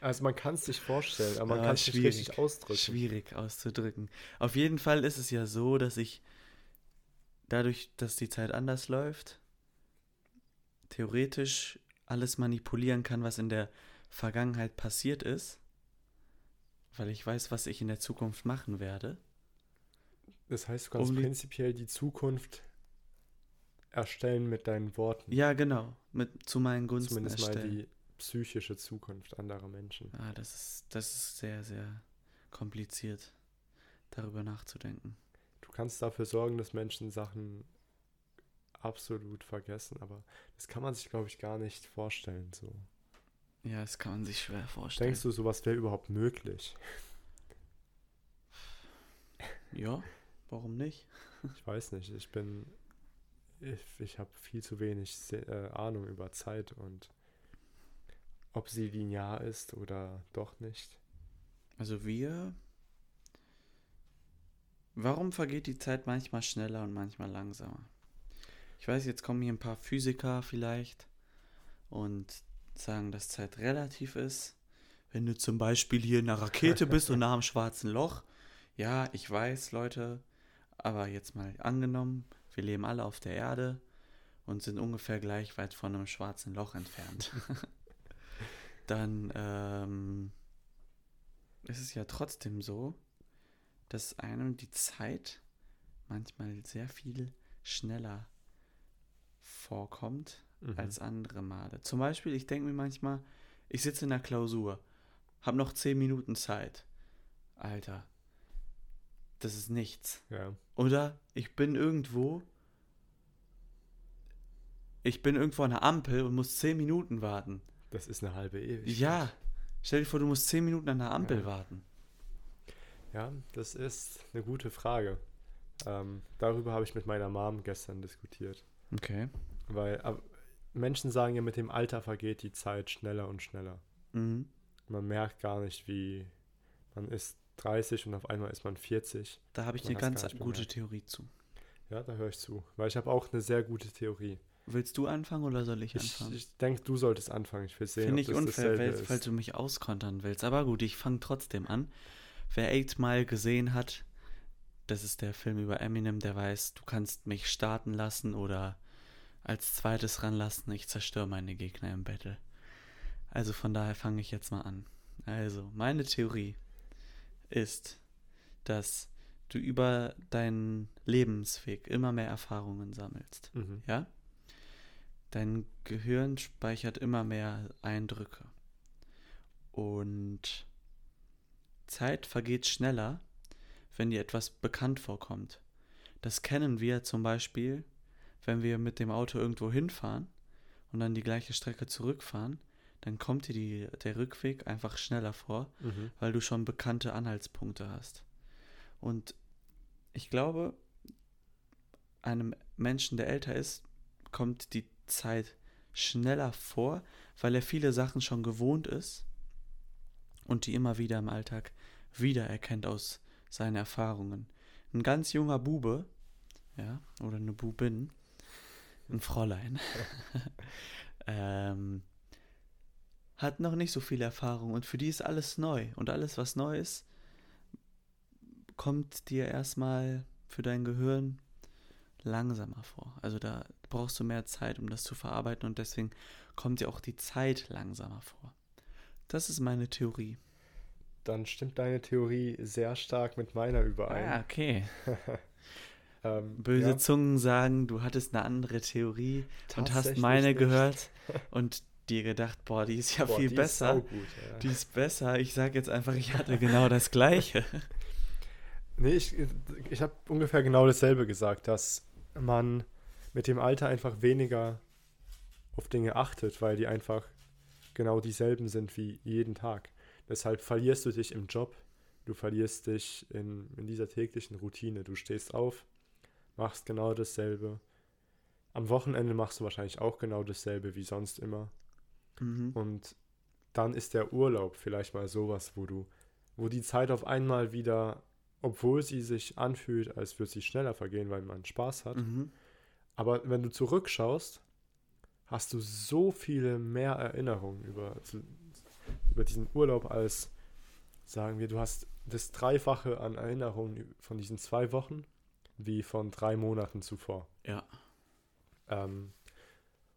Also man kann es sich vorstellen, aber man Ah, kann es nicht schwierig. richtig ausdrücken. Schwierig auszudrücken. Auf jeden Fall ist es ja so, dass ich dadurch, dass die Zeit anders läuft, theoretisch alles manipulieren kann, was in der Vergangenheit passiert ist, weil ich weiß, was ich in der Zukunft machen werde. Das heißt, du kannst Um prinzipiell die Zukunft erstellen mit deinen Worten. Ja, genau, mit zu meinen Gunsten Zumindest mal erstellen. die psychische Zukunft anderer Menschen. Ah, das ist, das ist sehr, sehr kompliziert, darüber nachzudenken. Du kannst dafür sorgen, dass Menschen Sachen absolut vergessen, aber das kann man sich, glaube ich, gar nicht vorstellen. So. Ja, das kann man sich schwer vorstellen. Denkst du, sowas wäre überhaupt möglich? Ja, warum nicht? Ich weiß nicht. Ich bin. Ich, ich habe viel zu wenig äh, Ahnung über Zeit und ob sie linear ist oder doch nicht. Also wir. Warum vergeht die Zeit manchmal schneller und manchmal langsamer? Ich weiß, jetzt kommen hier ein paar Physiker vielleicht und sagen, dass Zeit relativ ist. Wenn du zum Beispiel hier in einer Rakete bist und nach einem schwarzen Loch. Ja, ich weiß, Leute, aber jetzt mal angenommen, wir leben alle auf der Erde und sind ungefähr gleich weit von einem schwarzen Loch entfernt. Dann ähm, ist es ja trotzdem so, dass einem die Zeit manchmal sehr viel schneller vorkommt Mhm. als andere Male. Zum Beispiel, ich denke mir manchmal, ich sitze in der Klausur, habe noch 10 Minuten Zeit. Alter, das ist nichts. Ja. Oder ich bin irgendwo, ich bin irgendwo an der Ampel und muss 10 Minuten warten. Das ist eine halbe Ewigkeit. Ja, stell dir vor, du musst 10 Minuten an der Ampel Ja. warten. Ja, das ist eine gute Frage. Ähm, darüber habe ich mit meiner Mom gestern diskutiert. Okay. Weil ab- Menschen sagen ja, mit dem Alter vergeht die Zeit schneller und schneller. Mhm. Man merkt gar nicht, wie man ist 30 und auf einmal ist man 40. Da habe ich eine ganz gute. Theorie zu. Ja, da höre ich zu. Weil ich habe auch eine sehr gute Theorie. Willst du anfangen oder soll ich Ich, anfangen? ich denke, du solltest anfangen. Ich will sehen, Finde ich das unfair, weil, ist. falls du mich auskontern willst. Aber gut, ich fange trotzdem an. Wer Eight Mile gesehen hat, das ist der Film über Eminem, der weiß, du kannst mich starten lassen oder als zweites ranlassen, ich zerstöre meine Gegner im Battle. Also von daher fange ich jetzt mal an. Also, meine Theorie ist, dass du über deinen Lebensweg immer mehr Erfahrungen sammelst. Mhm. Ja? Dein Gehirn speichert immer mehr Eindrücke. Und Zeit vergeht schneller, wenn dir etwas bekannt vorkommt. Das kennen wir zum Beispiel, wenn wir mit dem Auto irgendwo hinfahren und dann die gleiche Strecke zurückfahren, dann kommt dir die, der Rückweg einfach schneller vor, Mhm. weil du schon bekannte Anhaltspunkte hast. Und ich glaube, einem Menschen, der älter ist, kommt die Zeit schneller vor, weil er viele Sachen schon gewohnt ist und die immer wieder im Alltag wiedererkennt aus seinen Erfahrungen. Ein ganz junger Bube, ja, oder eine Bubin, ein Fräulein, ähm, hat noch nicht so viel Erfahrung und für die ist alles neu. Und alles, was neu ist, kommt dir erstmal für dein Gehirn langsamer vor. Also da brauchst du mehr Zeit, um das zu verarbeiten und deswegen kommt dir auch die Zeit langsamer vor. Das ist meine Theorie. Dann stimmt deine Theorie sehr stark mit meiner überein. Ah, okay. Ähm, Böse ja, Zungen sagen, du hattest eine andere Theorie und hast meine gehört und dir gedacht, boah, die ist ja Boah, viel die ist besser. saugut, ja. Die ist besser. Ich sag jetzt einfach, ich hatte genau das Gleiche. Nee, ich, ich habe ungefähr genau dasselbe gesagt, dass man mit dem Alter einfach weniger auf Dinge achtet, weil die einfach genau dieselben sind wie jeden Tag. Deshalb verlierst du dich im Job, du verlierst dich in, in dieser täglichen Routine. Du stehst auf, machst genau dasselbe. Am Wochenende machst du wahrscheinlich auch genau dasselbe wie sonst immer. Mhm. Und dann ist der Urlaub vielleicht mal sowas, wo du, wo die Zeit auf einmal wieder, obwohl sie sich anfühlt, als würde sie schneller vergehen, weil man Spaß hat. Mhm. Aber wenn du zurückschaust, hast du so viele mehr Erinnerungen über, über diesen Urlaub als, sagen wir, du hast das Dreifache an Erinnerungen von diesen zwei Wochen wie von drei Monaten zuvor. Ja. Ähm,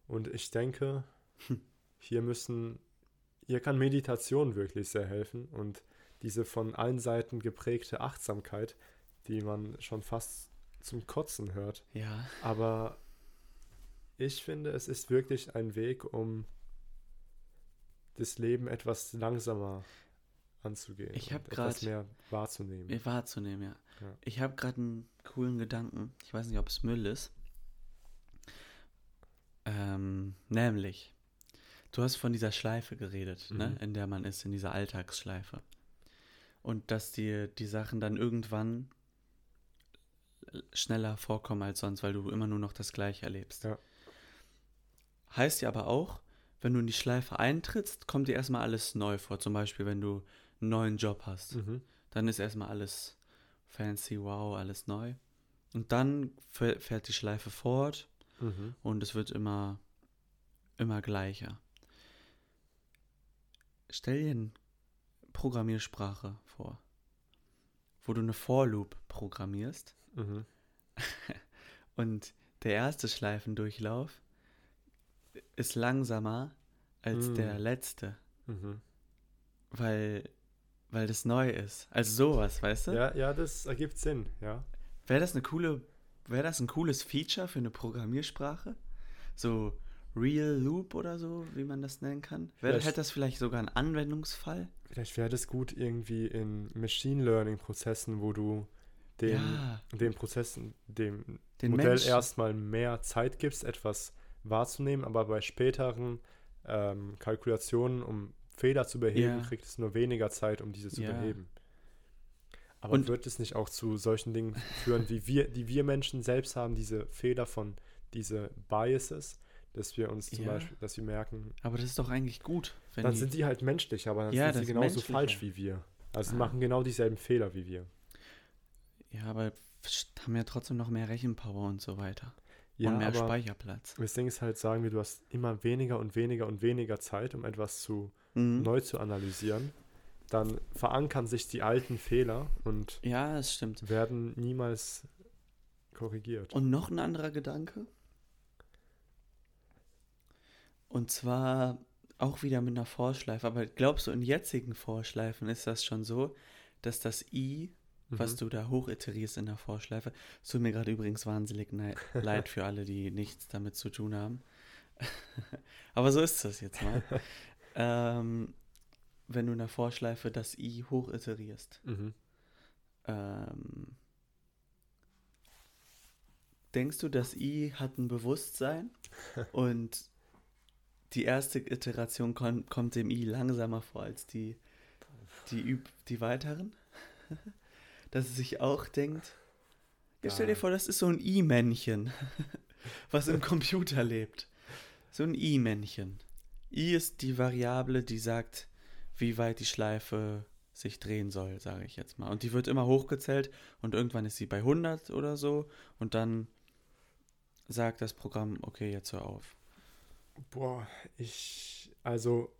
und ich denke, Hm. Hier müssen, hier kann Meditation wirklich sehr helfen und diese von allen Seiten geprägte Achtsamkeit, die man schon fast zum Kotzen hört. Ja. Aber ich finde, es ist wirklich ein Weg, um das Leben etwas langsamer anzugehen. Ich hab und etwas grad- mehr wahrzunehmen. Wahrzunehmen, ja. Ja. Ich habe gerade einen coolen Gedanken. Ich weiß nicht, ob es Müll ist. Ähm, nämlich, du hast von dieser Schleife geredet, ne? Mhm. in der man ist, in dieser Alltagsschleife. Und dass dir die Sachen dann irgendwann schneller vorkommen als sonst, weil du immer nur noch das Gleiche erlebst. Ja. Heißt ja aber auch, wenn du in die Schleife eintrittst, kommt dir erstmal alles neu vor. Zum Beispiel, wenn du einen neuen Job hast Mhm. dann ist erstmal alles fancy, wow, alles neu. Und dann fäh- fährt die Schleife fort Mhm. und es wird immer, immer gleicher. Stell dir eine Programmiersprache vor, wo du eine For Loop programmierst Mhm. und der erste Schleifendurchlauf ist langsamer als Mm. der letzte, Mhm. weil, weil das neu ist. Also sowas, weißt du? Ja, ja, das ergibt Sinn, ja. Wäre das eine coole, wäre das ein cooles Feature für eine Programmiersprache? So Real Loop oder so, wie man das nennen kann? Wäre hätte das vielleicht sogar einen Anwendungsfall? Vielleicht wäre das gut irgendwie in Machine Learning Prozessen, wo du dem, ja, dem Prozessen, dem den Modell Menschen. erstmal mehr Zeit gibst, etwas wahrzunehmen, aber bei späteren ähm, Kalkulationen, um Fehler zu beheben, Ja. kriegt es nur weniger Zeit, um diese zu Ja. beheben. Aber Und- wird es nicht auch zu solchen Dingen führen, wie wir, die wir Menschen selbst haben, diese Fehler von diese Biases, dass wir uns zum Ja. Beispiel, dass wir merken, Aber das ist doch eigentlich gut, dann die, sind die halt menschlich, aber dann Ja, sind sie genauso falsch wie wir. Also Ah. machen genau dieselben Fehler wie wir. ja, aber haben ja trotzdem noch mehr Rechenpower und so weiter Ja, und mehr Speicherplatz. das Ding ist halt, sagen wir, du hast immer weniger und weniger und weniger Zeit, um etwas zu Mhm. neu zu analysieren. Dann verankern sich die alten Fehler und Ja, werden niemals korrigiert. Und noch ein anderer Gedanke. Und zwar auch wieder mit einer Vorschleife, aber glaubst du, in jetzigen Vorschleifen ist das schon so, dass das I, was Mhm. du da hoch iterierst in der Vorschleife, es tut mir gerade übrigens wahnsinnig leid für alle, die nichts damit zu tun haben. aber so ist es jetzt mal. ähm, wenn du in der Vorschleife das I hoch iterierst. Mhm. Ähm, denkst du, das I hat ein Bewusstsein und die erste Iteration kommt dem I langsamer vor als die, die, üb die weiteren? Dass es sich auch denkt, ja, stell dir vor, das ist so ein I-Männchen, was im Computer lebt. So ein I-Männchen. I ist die Variable, die sagt, wie weit die Schleife sich drehen soll, sage ich jetzt mal. Und die wird immer hochgezählt und irgendwann ist sie bei 100 oder so und dann sagt das Programm, okay, jetzt hör auf. Boah, ich, also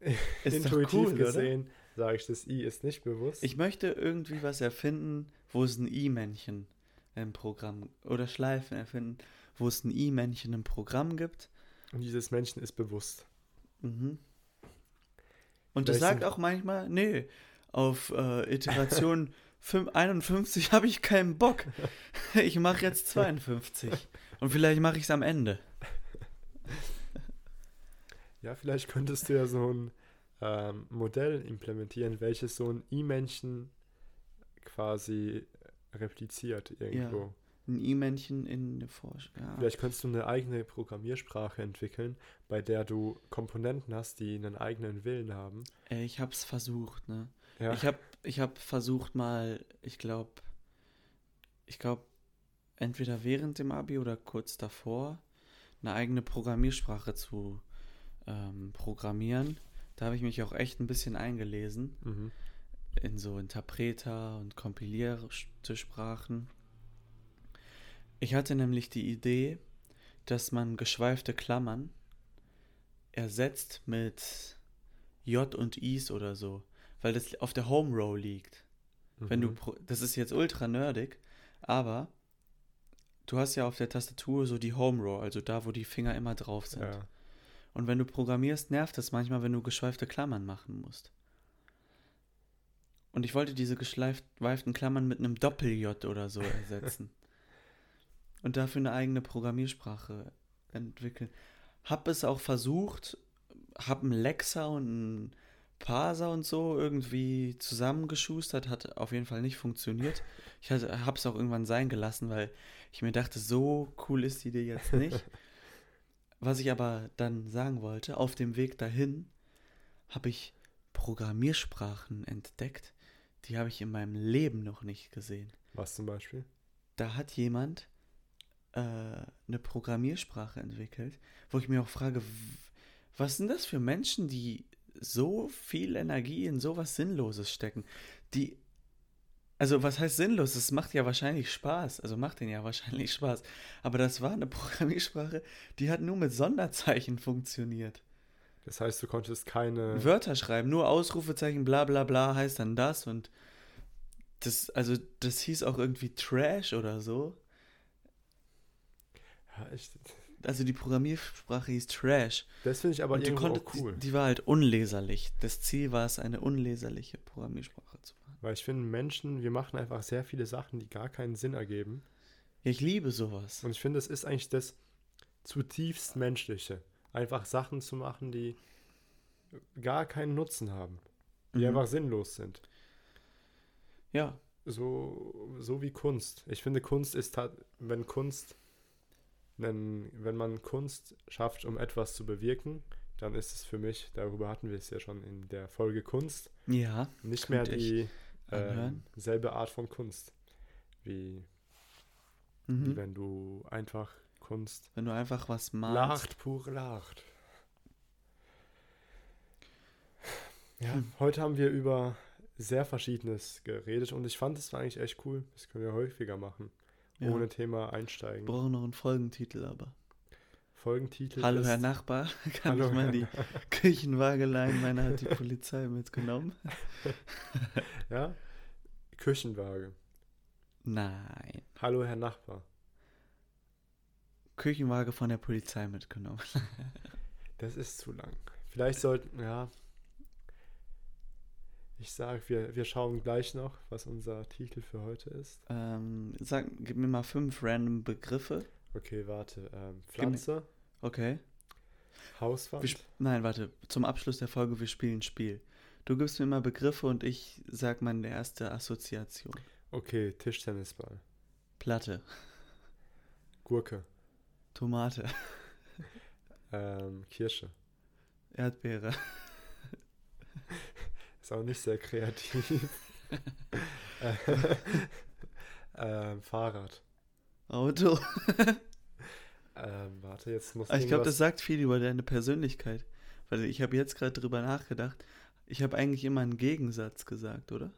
Ist intuitiv cool, gesehen, sage ich, das I ist nicht bewusst. Ich möchte irgendwie was erfinden, wo es ein I-Männchen im Programm oder Schleifen erfinden, wo es ein I-Männchen im Programm gibt. Und dieses Menschen ist bewusst. Mhm. Und das sagt auch manchmal, nee, auf äh, Iteration fünf- 51 habe ich keinen Bock. Ich mache jetzt 52. Und vielleicht mache ich es am Ende. Ja, vielleicht könntest du ja so ein ähm, Modell implementieren, welches so ein I-Männchen quasi repliziert irgendwo. Ein I-Männchen in der Forschung. Ja. Vielleicht könntest du eine eigene Programmiersprache entwickeln, bei der du Komponenten hast, die einen eigenen Willen haben. Äh, Ich habe es versucht, ne? Ja, Ich habe ich hab versucht mal, ich glaube, ich glaube, entweder während dem Abi oder kurz davor, eine eigene Programmiersprache zu ähm, programmieren. Da habe ich mich auch echt ein bisschen eingelesen mhm. in so Interpreter und kompilierte Sprachen. Ich hatte nämlich die Idee, dass man geschweifte Klammern ersetzt mit J und Is oder so, weil das auf der Home Row liegt. Wenn du, Mhm. das ist jetzt ultra nerdig, aber du hast ja auf der Tastatur so die Home Row, also da, wo die Finger immer drauf sind. ja. Und wenn du programmierst, nervt es manchmal, wenn du geschweifte Klammern machen musst. Und ich wollte diese geschweiften Klammern mit einem Doppel-J oder so ersetzen. und dafür eine eigene Programmiersprache entwickeln. Hab es auch versucht, hab einen Lexer und einen Parser und so irgendwie zusammengeschustert, hat auf jeden Fall nicht funktioniert. Ich hab's auch irgendwann sein gelassen, weil ich mir dachte, so cool ist die Idee jetzt nicht. Was ich aber dann sagen wollte, auf dem Weg dahin habe ich Programmiersprachen entdeckt, die habe ich in meinem Leben noch nicht gesehen. Was zum Beispiel? Da hat jemand äh, eine Programmiersprache entwickelt, wo ich mir auch frage, was sind das für Menschen, die so viel Energie in sowas Sinnloses stecken? Die, also was heißt sinnlos? Es macht ja wahrscheinlich Spaß, also macht den ja wahrscheinlich Spaß. Aber das war eine Programmiersprache, die hat nur mit Sonderzeichen funktioniert. Das heißt, du konntest keine. Wörter schreiben, nur Ausrufezeichen, bla bla bla heißt dann das und das, also das hieß auch irgendwie Trash oder so. Ja, ich, Also die Programmiersprache hieß Trash. das finde ich aber und irgendwo konntest, auch cool. die, die war halt unleserlich. Das Ziel war es, eine unleserliche Programmiersprache zu machen. Weil ich finde, Menschen, wir machen einfach sehr viele Sachen, die gar keinen Sinn ergeben. Ich liebe sowas. Und ich finde, es ist eigentlich das zutiefst Menschliche. Einfach Sachen zu machen, die gar keinen Nutzen haben. Die Mhm. einfach sinnlos sind. Ja, So, so wie Kunst. Ich finde, Kunst ist, wenn Kunst, wenn, wenn man Kunst schafft, um etwas zu bewirken, dann ist es für mich, darüber hatten wir es ja schon in der Folge Kunst, ja, nicht mehr ich die anhören. Ähm, selbe Art von Kunst. Wie, wie mhm. wenn du einfach Kunst wenn du einfach was malst. lacht, pure lacht. Ja, Hm. heute haben wir über sehr Verschiedenes geredet und ich fand, es war eigentlich echt cool. Das können wir häufiger machen. Ja. Ohne Thema einsteigen. Ich brauche noch einen Folgentitel, aber. Folgentitel Hallo, ist, Herr Nachbar, kann Hallo, ich mal Herr die Küchenwaage leihen? Meiner hat die Polizei mitgenommen. Ja? Küchenwaage. Nein. Hallo, Herr Nachbar. Küchenwaage von der Polizei mitgenommen. Das ist zu lang. Vielleicht sollten, ja. Ich sag, wir, wir schauen gleich noch, was unser Titel für heute ist. Ähm, sag, gib mir mal fünf random Begriffe. Okay, warte. Ähm, Pflanze, Okay. Hauswand, Wir Nein, warte. Zum Abschluss der Folge, wir spielen ein Spiel. Du gibst mir mal Begriffe und ich sag meine erste Assoziation. okay, Tischtennisball, Platte, Gurke, Tomate, ähm, Kirsche. Erdbeere, Ist auch nicht sehr kreativ. Äh, ähm, Fahrrad. Auto. Ähm, warte, jetzt muss Aber ich glaube, das sagt viel über deine Persönlichkeit. Weil ich habe jetzt gerade drüber nachgedacht. Ich habe eigentlich immer einen Gegensatz gesagt, oder?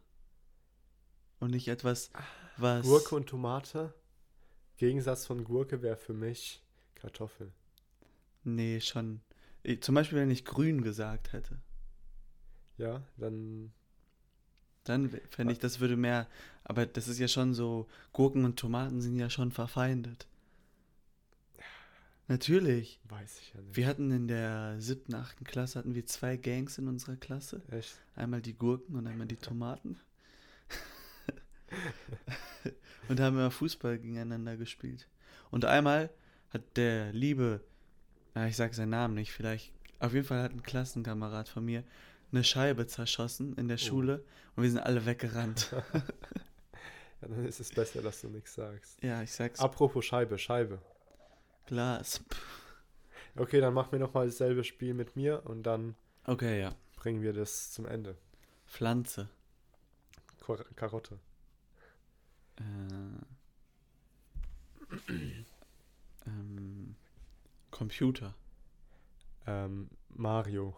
Und nicht etwas, was. Gurke und Tomate. Gegensatz von Gurke wäre für mich Kartoffel. Nee, schon. Ich, zum Beispiel, wenn ich grün gesagt hätte. Ja, dann Dann fände ich, das würde mehr. Aber das ist ja schon so. Gurken und Tomaten sind ja schon verfeindet. Natürlich. weiß ich ja nicht. Wir hatten in der siebten, achten Klasse hatten wir zwei Gangs in unserer Klasse. Echt? Einmal die Gurken und einmal die Tomaten. und haben wir Fußball gegeneinander gespielt. Und einmal hat der liebe, na, ich sag seinen Namen nicht, vielleicht, auf jeden Fall hat ein Klassenkamerad von mir eine Scheibe zerschossen in der Oh. Schule und wir sind alle weggerannt. Ja, dann ist es besser, dass du nichts sagst. ja, ich sag's. Apropos Scheibe, Scheibe. Glas. Okay, dann machen wir nochmal dasselbe Spiel mit mir und dann Okay, ja. bringen wir das zum Ende. Pflanze. Kor Karotte. Äh, ähm, Computer. Ähm, Mario.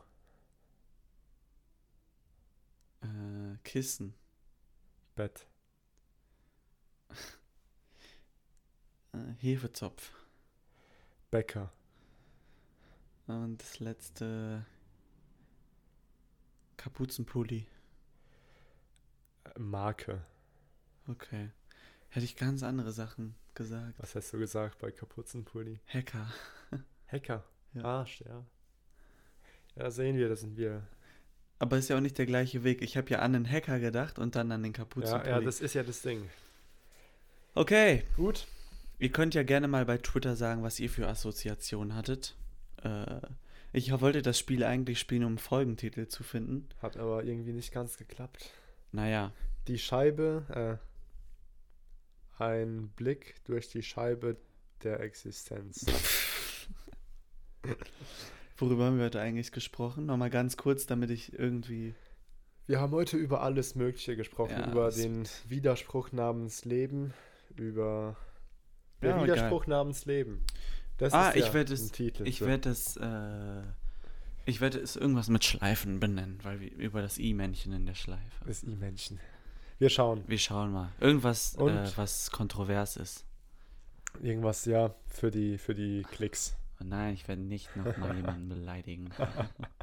Äh, Kissen. Bett. Äh, Hefezopf. Bäcker. Und das letzte Kapuzenpulli. Äh, Marke. Okay. Hätte ich ganz andere Sachen gesagt. Was hast du gesagt bei Kapuzenpulli? Hacker. Hacker. Ja. Arsch, ja. Ja, sehen wir, da sind wir. Aber ist ja auch nicht der gleiche Weg. Ich habe ja an den Hacker gedacht und dann an den Ja, Kapuzenpulli. ja, das ist ja das Ding. okay. Gut. Ihr könnt ja gerne mal bei Twitter sagen, was ihr für Assoziationen hattet. Äh, ich wollte das Spiel eigentlich spielen, um Folgentitel zu finden. Hat aber irgendwie nicht ganz geklappt. Naja, Die Scheibe, äh, ein Blick durch die Scheibe der Existenz. worüber haben wir heute eigentlich gesprochen? Nochmal ganz kurz, damit ich irgendwie. Wir haben heute über alles Mögliche gesprochen, Ja, über den Widerspruch namens Leben, über der Ja, Widerspruch namens Leben. Das ah, ist ja ich werde ein es. Titel. Ich für- werde es. Äh, ich werde es irgendwas mit Schleifen benennen, weil wir über das I-Männchen in der Schleife. das I-Menschen. Wir schauen. Wir schauen mal. Irgendwas, äh, was kontrovers ist. Irgendwas, ja, für die, für die Klicks. Oh nein, ich werde nicht nochmal jemanden beleidigen.